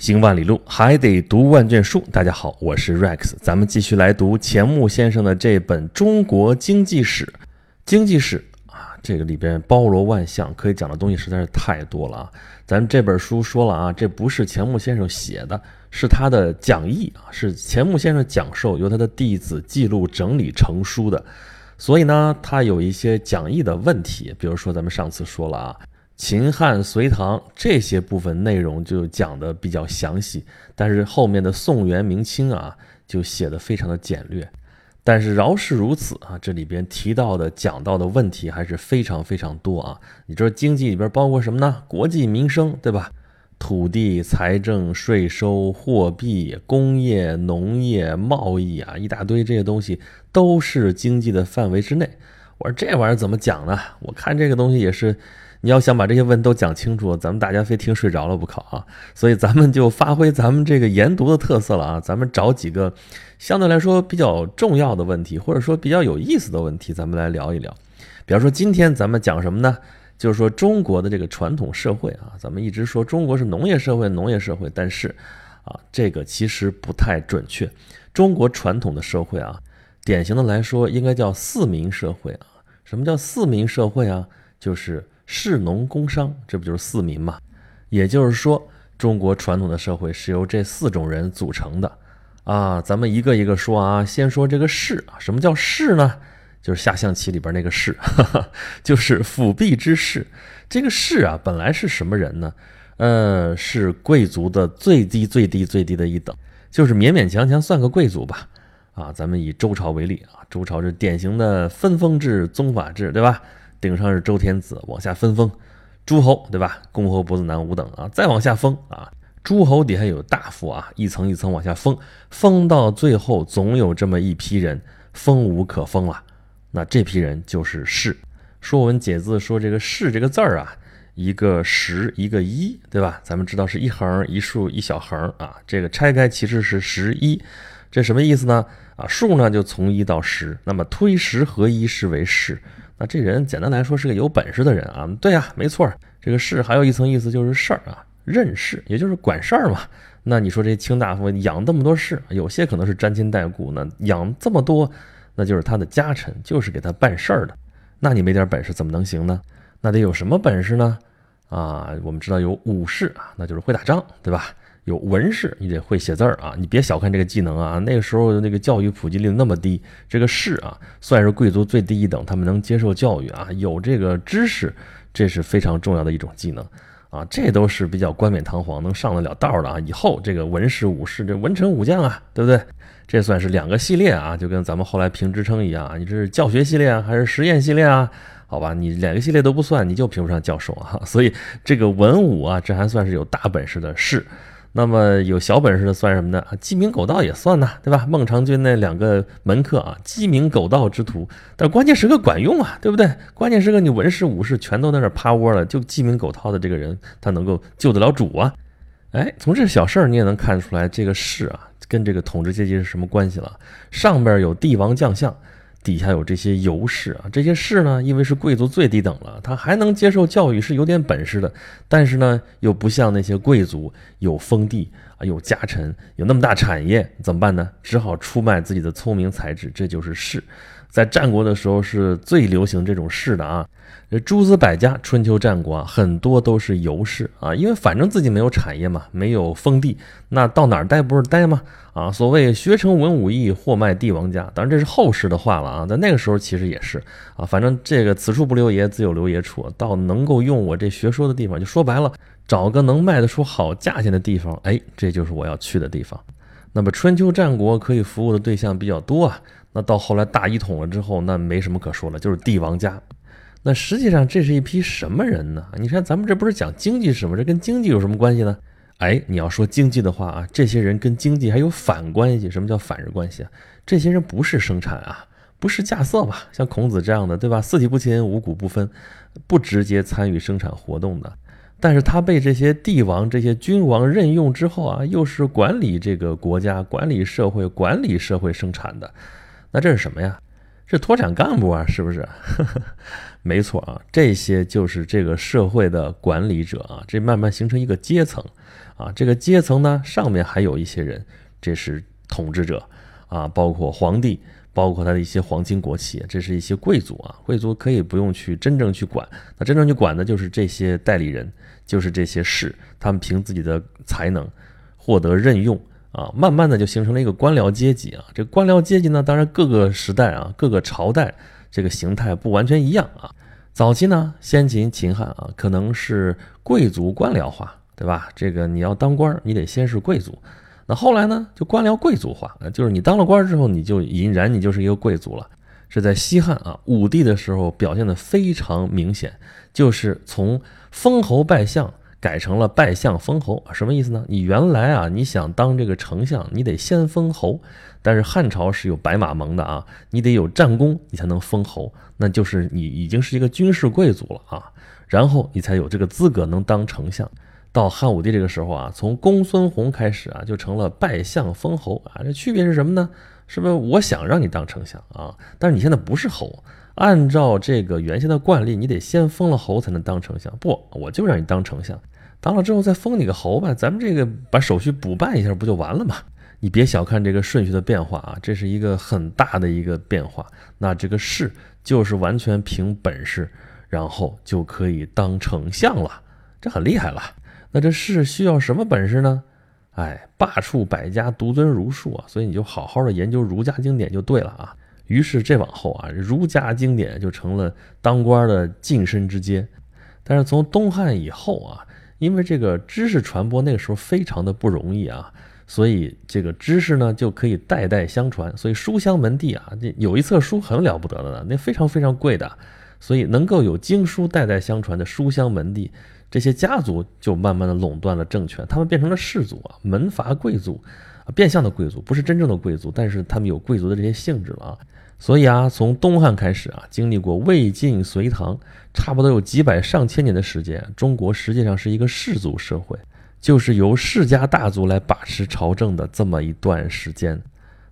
行万里路，还得读万卷书。大家好，我是 Rex，咱们继续来读钱穆先生的这本《中国经济史》。经济史啊，这个里边包罗万象，可以讲的东西实在是太多了啊。咱这本书说了啊，这不是钱穆先生写的，是他的讲义啊，是钱穆先生讲授，由他的弟子记录整理成书的。所以呢，他有一些讲义的问题，比如说咱们上次说了啊。秦汉隋唐这些部分内容就讲的比较详细，但是后面的宋元明清啊就写的非常的简略。但是饶是如此啊，这里边提到的讲到的问题还是非常非常多啊。你知道经济里边包括什么呢？国计民生，对吧？土地、财政、税收、货币、工业、农业、贸易啊，一大堆这些东西都是经济的范围之内。我说这玩意儿怎么讲呢？我看这个东西也是。你要想把这些问都讲清楚，咱们大家非听睡着了不可啊！所以咱们就发挥咱们这个研读的特色了啊！咱们找几个相对来说比较重要的问题，或者说比较有意思的问题，咱们来聊一聊。比方说今天咱们讲什么呢？就是说中国的这个传统社会啊，咱们一直说中国是农业社会，农业社会，但是啊，这个其实不太准确。中国传统的社会啊，典型的来说应该叫四民社会啊。什么叫四民社会啊？就是士农工商，这不就是四民嘛？也就是说，中国传统的社会是由这四种人组成的啊。咱们一个一个说啊，先说这个士啊，什么叫士呢？就是下象棋里边那个士，就是辅币之士。这个士啊，本来是什么人呢？呃，是贵族的最低最低最低的一等，就是勉勉强强算个贵族吧。啊，咱们以周朝为例啊，周朝是典型的分封制、宗法制，对吧？顶上是周天子，往下分封诸侯，对吧？公侯伯子男五等啊，再往下封啊，诸侯底下有大夫啊，一层一层往下封，封到最后总有这么一批人封无可封了，那这批人就是士。说文解字说这个士这个字儿啊，一个十一个一，对吧？咱们知道是一横一竖一小横啊，这个拆开其实是十一，这什么意思呢？啊，数呢就从一到十，那么推十合一是为士。那这人简单来说是个有本事的人啊，对呀，没错，这个士还有一层意思就是事儿啊，任事，也就是管事儿嘛。那你说这卿大夫养这么多士，有些可能是沾亲带故，那养这么多，那就是他的家臣，就是给他办事儿的。那你没点本事怎么能行呢？那得有什么本事呢？啊，我们知道有武士啊，那就是会打仗，对吧？有文士，你得会写字儿啊！你别小看这个技能啊！那个时候那个教育普及率那么低，这个士啊算是贵族最低一等，他们能接受教育啊，有这个知识，这是非常重要的一种技能啊！这都是比较冠冕堂皇，能上得了道儿的啊！以后这个文士、武士，这文臣武将啊，对不对？这算是两个系列啊，就跟咱们后来评职称一样啊，你这是教学系列啊，还是实验系列啊？好吧，你两个系列都不算，你就评不上教授啊！所以这个文武啊，这还算是有大本事的士。那么有小本事的算什么呢？鸡鸣狗盗也算呐，对吧？孟尝君那两个门客啊，鸡鸣狗盗之徒，但关键时刻管用啊，对不对？关键时刻你文士武士全都在那趴窝了，就鸡鸣狗盗的这个人，他能够救得了主啊？哎，从这小事儿你也能看出来，这个士啊，跟这个统治阶级是什么关系了？上边有帝王将相。底下有这些游士啊，这些士呢，因为是贵族最低等了，他还能接受教育，是有点本事的，但是呢，又不像那些贵族有封地啊，有家臣，有那么大产业，怎么办呢？只好出卖自己的聪明才智，这就是士。在战国的时候是最流行这种士的啊。这诸子百家，春秋战国啊，很多都是游士啊，因为反正自己没有产业嘛，没有封地，那到哪儿待不是待吗？啊，所谓学成文武艺，货卖帝王家，当然这是后世的话了啊，在那个时候其实也是啊，反正这个此处不留爷，自有留爷处，到能够用我这学说的地方，就说白了，找个能卖得出好价钱的地方，哎，这就是我要去的地方。那么春秋战国可以服务的对象比较多啊，那到后来大一统了之后，那没什么可说了，就是帝王家。那实际上这是一批什么人呢？你看咱们这不是讲经济史吗？这跟经济有什么关系呢？哎，你要说经济的话啊，这些人跟经济还有反关系。什么叫反日关系啊？这些人不是生产啊，不是架色吧？像孔子这样的，对吧？四体不勤，五谷不分，不直接参与生产活动的。但是他被这些帝王、这些君王任用之后啊，又是管理这个国家、管理社会、管理社会生产的。那这是什么呀？是脱产干部啊，是不是？没错啊，这些就是这个社会的管理者啊，这慢慢形成一个阶层啊。这个阶层呢，上面还有一些人，这是统治者啊，包括皇帝，包括他的一些皇亲国戚，这是一些贵族啊。贵族可以不用去真正去管，那真正去管的就是这些代理人，就是这些士，他们凭自己的才能获得任用啊，慢慢的就形成了一个官僚阶级啊。这官僚阶级呢，当然各个时代啊，各个朝代。这个形态不完全一样啊。早期呢，先秦、秦汉啊，可能是贵族官僚化，对吧？这个你要当官，你得先是贵族。那后来呢，就官僚贵族化，就是你当了官之后，你就隐然你就是一个贵族了。是在西汉啊，武帝的时候表现的非常明显，就是从封侯拜相。改成了拜相封侯，什么意思呢？你原来啊，你想当这个丞相，你得先封侯。但是汉朝是有白马盟的啊，你得有战功，你才能封侯，那就是你已经是一个军事贵族了啊，然后你才有这个资格能当丞相。到汉武帝这个时候啊，从公孙弘开始啊，就成了拜相封侯啊。这区别是什么呢？是不是我想让你当丞相啊？但是你现在不是侯。按照这个原先的惯例，你得先封了侯才能当丞相。不，我就让你当丞相，当了之后再封你个侯吧。咱们这个把手续补办一下，不就完了吗？你别小看这个顺序的变化啊，这是一个很大的一个变化。那这个士就是完全凭本事，然后就可以当丞相了，这很厉害了。那这士需要什么本事呢？哎，罢黜百家，独尊儒术啊。所以你就好好的研究儒家经典就对了啊。于是这往后啊，儒家经典就成了当官的晋升之阶。但是从东汉以后啊，因为这个知识传播那个时候非常的不容易啊，所以这个知识呢就可以代代相传。所以书香门第啊，这有一册书很了不得的呢，那非常非常贵的。所以能够有经书代代相传的书香门第，这些家族就慢慢的垄断了政权，他们变成了氏族啊，门阀贵族，变相的贵族，不是真正的贵族，但是他们有贵族的这些性质了啊。所以啊，从东汉开始啊，经历过魏晋隋唐，差不多有几百上千年的时间，中国实际上是一个氏族社会，就是由世家大族来把持朝政的这么一段时间。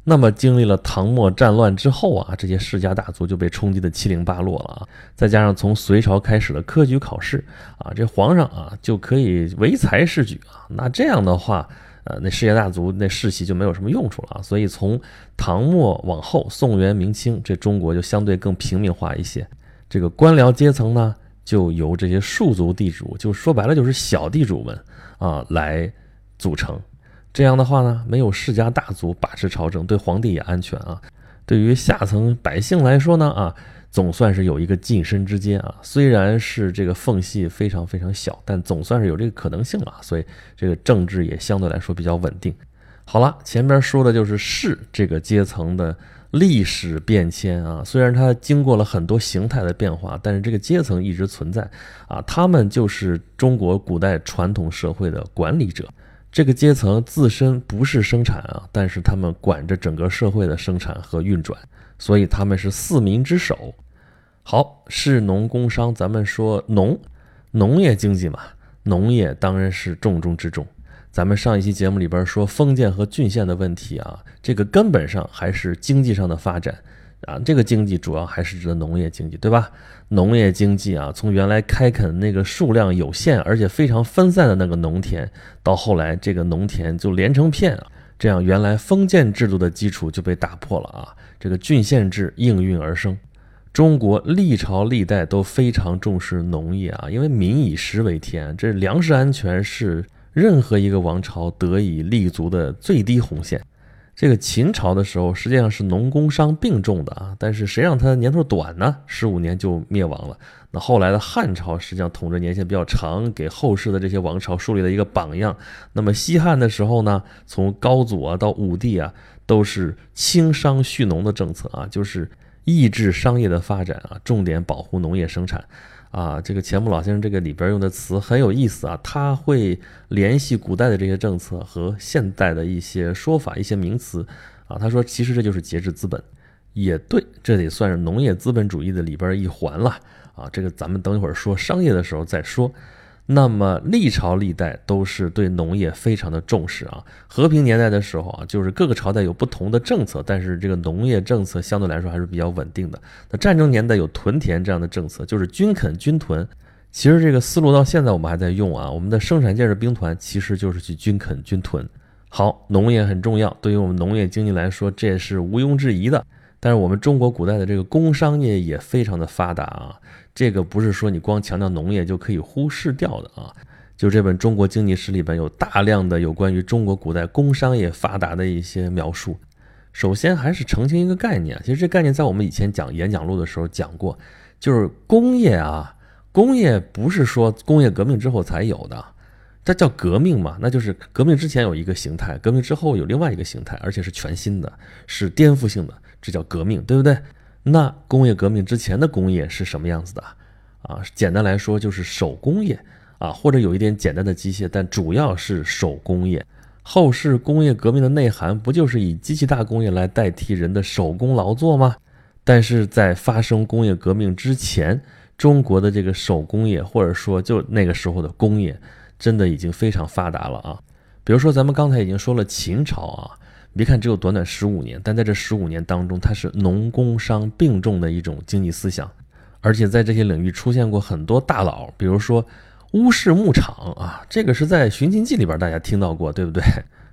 那么，经历了唐末战乱之后啊，这些世家大族就被冲击的七零八落了啊。再加上从隋朝开始的科举考试啊，这皇上啊就可以唯才是举啊。那这样的话。呃，那世家大族那世袭就没有什么用处了啊，所以从唐末往后，宋元明清，这中国就相对更平民化一些。这个官僚阶层呢，就由这些庶族地主，就说白了就是小地主们啊来组成。这样的话呢，没有世家大族把持朝政，对皇帝也安全啊。对于下层百姓来说呢，啊。总算是有一个晋升之阶啊，虽然是这个缝隙非常非常小，但总算是有这个可能性了，所以这个政治也相对来说比较稳定。好了，前边说的就是士这个阶层的历史变迁啊，虽然它经过了很多形态的变化，但是这个阶层一直存在啊，他们就是中国古代传统社会的管理者。这个阶层自身不是生产啊，但是他们管着整个社会的生产和运转。所以他们是四民之首。好，士农工商，咱们说农，农业经济嘛，农业当然是重中之重。咱们上一期节目里边说封建和郡县的问题啊，这个根本上还是经济上的发展啊，这个经济主要还是指的农业经济，对吧？农业经济啊，从原来开垦那个数量有限而且非常分散的那个农田，到后来这个农田就连成片啊。这样，原来封建制度的基础就被打破了啊！这个郡县制应运而生。中国历朝历代都非常重视农业啊，因为民以食为天，这粮食安全是任何一个王朝得以立足的最低红线。这个秦朝的时候，实际上是农工商并重的啊，但是谁让它年头短呢？十五年就灭亡了。那后来的汉朝实际上统治年限比较长，给后世的这些王朝树立了一个榜样。那么西汉的时候呢，从高祖啊到武帝啊，都是轻商蓄农的政策啊，就是抑制商业的发展啊，重点保护农业生产。啊，这个钱穆老先生这个里边用的词很有意思啊，他会联系古代的这些政策和现代的一些说法、一些名词啊。他说，其实这就是节制资本，也对，这得算是农业资本主义的里边一环了啊。这个咱们等一会儿说商业的时候再说。那么历朝历代都是对农业非常的重视啊。和平年代的时候啊，就是各个朝代有不同的政策，但是这个农业政策相对来说还是比较稳定的。那战争年代有屯田这样的政策，就是军垦军屯。其实这个思路到现在我们还在用啊。我们的生产建设兵团其实就是去军垦军屯。好，农业很重要，对于我们农业经济来说，这也是毋庸置疑的。但是我们中国古代的这个工商业也非常的发达啊，这个不是说你光强调农业就可以忽视掉的啊。就这本《中国经济史》里边有大量的有关于中国古代工商业发达的一些描述。首先还是澄清一个概念，其实这概念在我们以前讲演讲录的时候讲过，就是工业啊，工业不是说工业革命之后才有的。它叫革命嘛？那就是革命之前有一个形态，革命之后有另外一个形态，而且是全新的，是颠覆性的，这叫革命，对不对？那工业革命之前的工业是什么样子的？啊，简单来说就是手工业啊，或者有一点简单的机械，但主要是手工业。后世工业革命的内涵不就是以机器大工业来代替人的手工劳作吗？但是在发生工业革命之前，中国的这个手工业，或者说就那个时候的工业。真的已经非常发达了啊！比如说，咱们刚才已经说了秦朝啊，别看只有短短十五年，但在这十五年当中，它是农工商并重的一种经济思想，而且在这些领域出现过很多大佬，比如说乌氏牧场啊，这个是在《寻秦记》里边大家听到过，对不对？《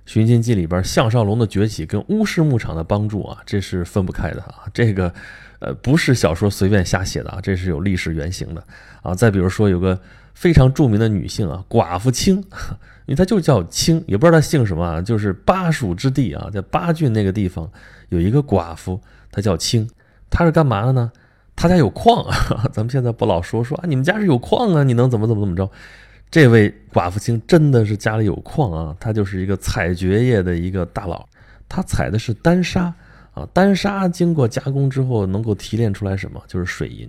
寻秦记》里边项少龙的崛起跟乌氏牧场的帮助啊，这是分不开的啊！这个呃不是小说随便瞎写的啊，这是有历史原型的啊！再比如说有个。非常著名的女性啊，寡妇清，因为他就叫清，也不知道他姓什么啊，就是巴蜀之地啊，在巴郡那个地方有一个寡妇，她叫清，她是干嘛的呢？她家有矿啊，咱们现在不老说说啊，你们家是有矿啊，你能怎么怎么怎么着？这位寡妇清真的是家里有矿啊，她就是一个采掘业的一个大佬，她采的是丹砂啊，丹砂经过加工之后能够提炼出来什么？就是水银。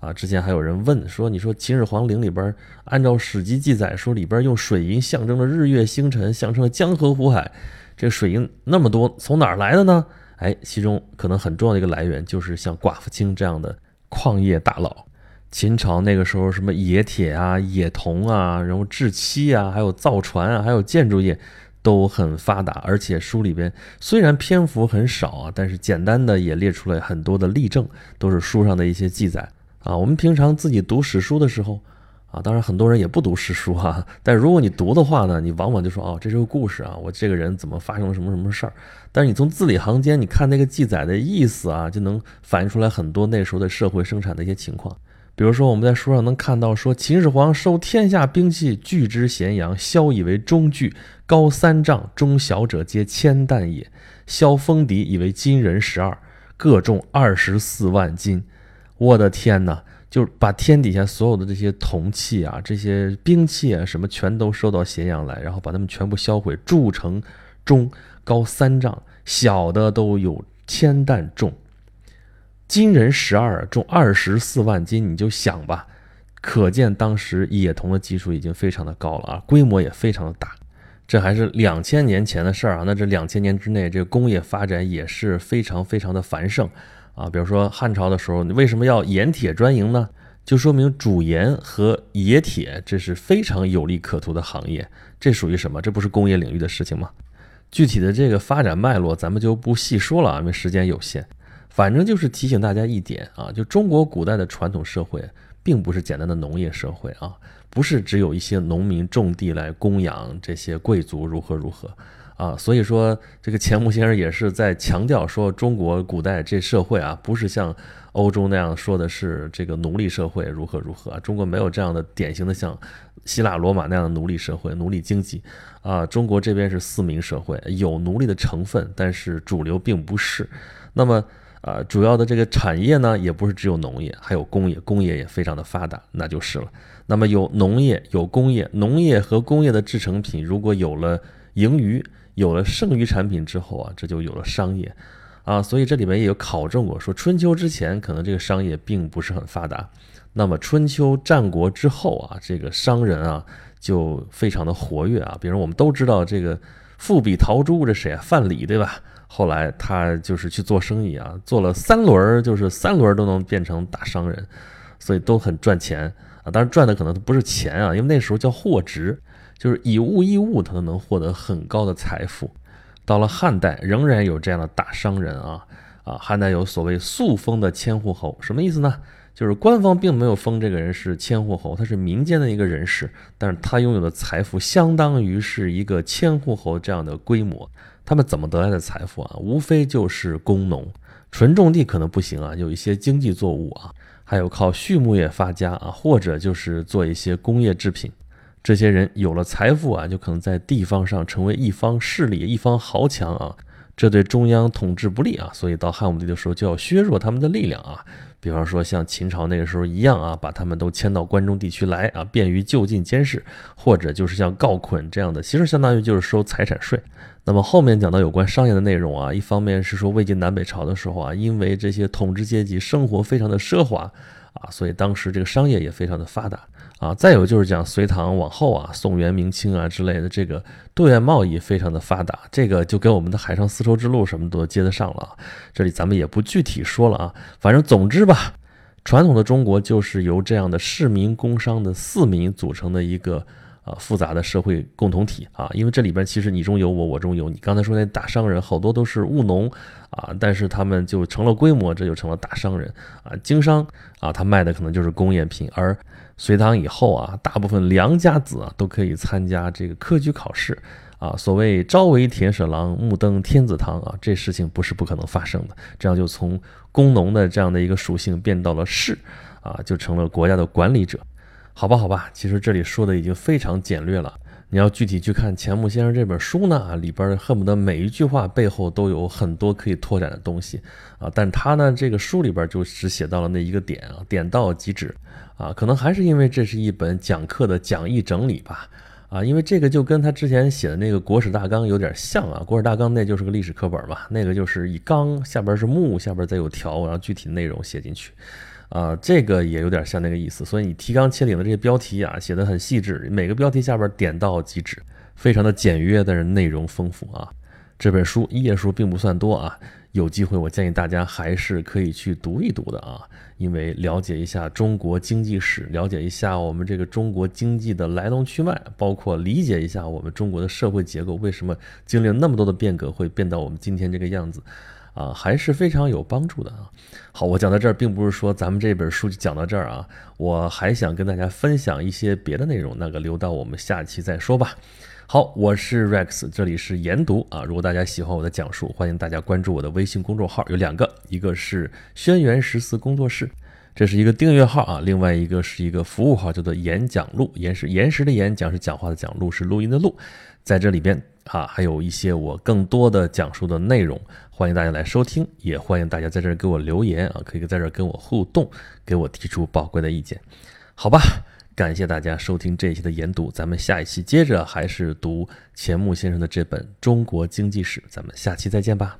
啊，之前还有人问说，你说秦始皇陵里边，按照史籍记载说里边用水银象征了日月星辰，象征了江河湖海，这水银那么多，从哪儿来的呢？哎，其中可能很重要的一个来源就是像寡妇清这样的矿业大佬。秦朝那个时候，什么冶铁啊、冶铜啊，然后制漆啊，还有造船啊，还有建筑业都很发达。而且书里边虽然篇幅很少啊，但是简单的也列出了很多的例证，都是书上的一些记载。啊，我们平常自己读史书的时候，啊，当然很多人也不读史书哈，但如果你读的话呢，你往往就说，哦，这是个故事啊，我这个人怎么发生了什么什么事儿？但是你从字里行间，你看那个记载的意思啊，就能反映出来很多那时候的社会生产的一些情况。比如说，我们在书上能看到说，秦始皇收天下兵器，聚之咸阳，削以为中具，高三丈，中小者皆千担也。削锋笛以为金人十二，各重二十四万斤。我的天哪！就是把天底下所有的这些铜器啊、这些兵器啊，什么全都收到咸阳来，然后把它们全部销毁，铸成钟，高三丈，小的都有千担重。金人十二，重二十四万斤，你就想吧，可见当时冶铜的技术已经非常的高了啊，规模也非常的大。这还是两千年前的事儿啊，那这两千年之内，这个工业发展也是非常非常的繁盛。啊，比如说汉朝的时候，你为什么要盐铁专营呢？就说明主盐和冶铁这是非常有利可图的行业。这属于什么？这不是工业领域的事情吗？具体的这个发展脉络，咱们就不细说了啊，因为时间有限。反正就是提醒大家一点啊，就中国古代的传统社会，并不是简单的农业社会啊，不是只有一些农民种地来供养这些贵族如何如何。啊，所以说这个钱穆先生也是在强调说，中国古代这社会啊，不是像欧洲那样说的是这个奴隶社会如何如何，中国没有这样的典型的像希腊罗马那样的奴隶社会、奴隶经济啊，中国这边是四民社会，有奴隶的成分，但是主流并不是。那么啊，主要的这个产业呢，也不是只有农业，还有工业，工业也非常的发达，那就是了。那么有农业，有工业，农业和工业的制成品如果有了盈余。有了剩余产品之后啊，这就有了商业，啊，所以这里面也有考证过，说春秋之前可能这个商业并不是很发达，那么春秋战国之后啊，这个商人啊就非常的活跃啊，比如我们都知道这个富比陶朱这谁啊？范蠡对吧？后来他就是去做生意啊，做了三轮，就是三轮都能变成大商人，所以都很赚钱。啊，当然赚的可能不是钱啊，因为那时候叫货值，就是以物易物，他都能获得很高的财富。到了汉代，仍然有这样的大商人啊啊，汉代有所谓素封的千户侯，什么意思呢？就是官方并没有封这个人是千户侯，他是民间的一个人士，但是他拥有的财富相当于是一个千户侯这样的规模。他们怎么得来的财富啊？无非就是工农，纯种地可能不行啊，有一些经济作物啊，还有靠畜牧业发家啊，或者就是做一些工业制品。这些人有了财富啊，就可能在地方上成为一方势力、一方豪强啊，这对中央统治不利啊，所以到汉武帝的时候就要削弱他们的力量啊。比方说像秦朝那个时候一样啊，把他们都迁到关中地区来啊，便于就近监视，或者就是像告捆这样的，其实相当于就是收财产税。那么后面讲到有关商业的内容啊，一方面是说魏晋南北朝的时候啊，因为这些统治阶级生活非常的奢华啊，所以当时这个商业也非常的发达啊。再有就是讲隋唐往后啊，宋元明清啊之类的，这个对外贸易非常的发达，这个就跟我们的海上丝绸之路什么都接得上了啊。这里咱们也不具体说了啊，反正总之吧，传统的中国就是由这样的市民工商的四民组成的一个。啊，复杂的社会共同体啊，因为这里边其实你中有我，我中有你。刚才说那大商人好多都是务农啊，但是他们就成了规模，这就成了大商人啊。经商啊，他卖的可能就是工业品。而隋唐以后啊，大部分良家子啊都可以参加这个科举考试啊。所谓朝为田舍郎，暮登天子堂啊，这事情不是不可能发生的。这样就从工农的这样的一个属性变到了士啊，就成了国家的管理者。好吧，好吧，其实这里说的已经非常简略了。你要具体去看钱穆先生这本书呢，里边恨不得每一句话背后都有很多可以拓展的东西啊。但他呢，这个书里边就只写到了那一个点啊，点到即止啊。可能还是因为这是一本讲课的讲义整理吧，啊，因为这个就跟他之前写的那个国史大纲有点像啊。国史大纲那就是个历史课本嘛，那个就是以纲下边是目，下边再有条，然后具体内容写进去。啊，这个也有点像那个意思，所以你提纲挈领的这些标题啊，写的很细致，每个标题下边点到即止，非常的简约，但是内容丰富啊。这本书页数并不算多啊，有机会我建议大家还是可以去读一读的啊，因为了解一下中国经济史，了解一下我们这个中国经济的来龙去脉，包括理解一下我们中国的社会结构为什么经历了那么多的变革会变到我们今天这个样子。啊，还是非常有帮助的啊。好，我讲到这儿，并不是说咱们这本书就讲到这儿啊，我还想跟大家分享一些别的内容，那个留到我们下期再说吧。好，我是 Rex，这里是研读啊。如果大家喜欢我的讲述，欢迎大家关注我的微信公众号，有两个，一个是轩辕十四工作室，这是一个订阅号啊，另外一个是一个服务号，叫做演讲录，言是言时的演，讲是讲话的讲，录是录音的录，在这里边。啊，还有一些我更多的讲述的内容，欢迎大家来收听，也欢迎大家在这儿给我留言啊，可以在这儿跟我互动，给我提出宝贵的意见，好吧？感谢大家收听这一期的研读，咱们下一期接着还是读钱穆先生的这本《中国经济史》，咱们下期再见吧。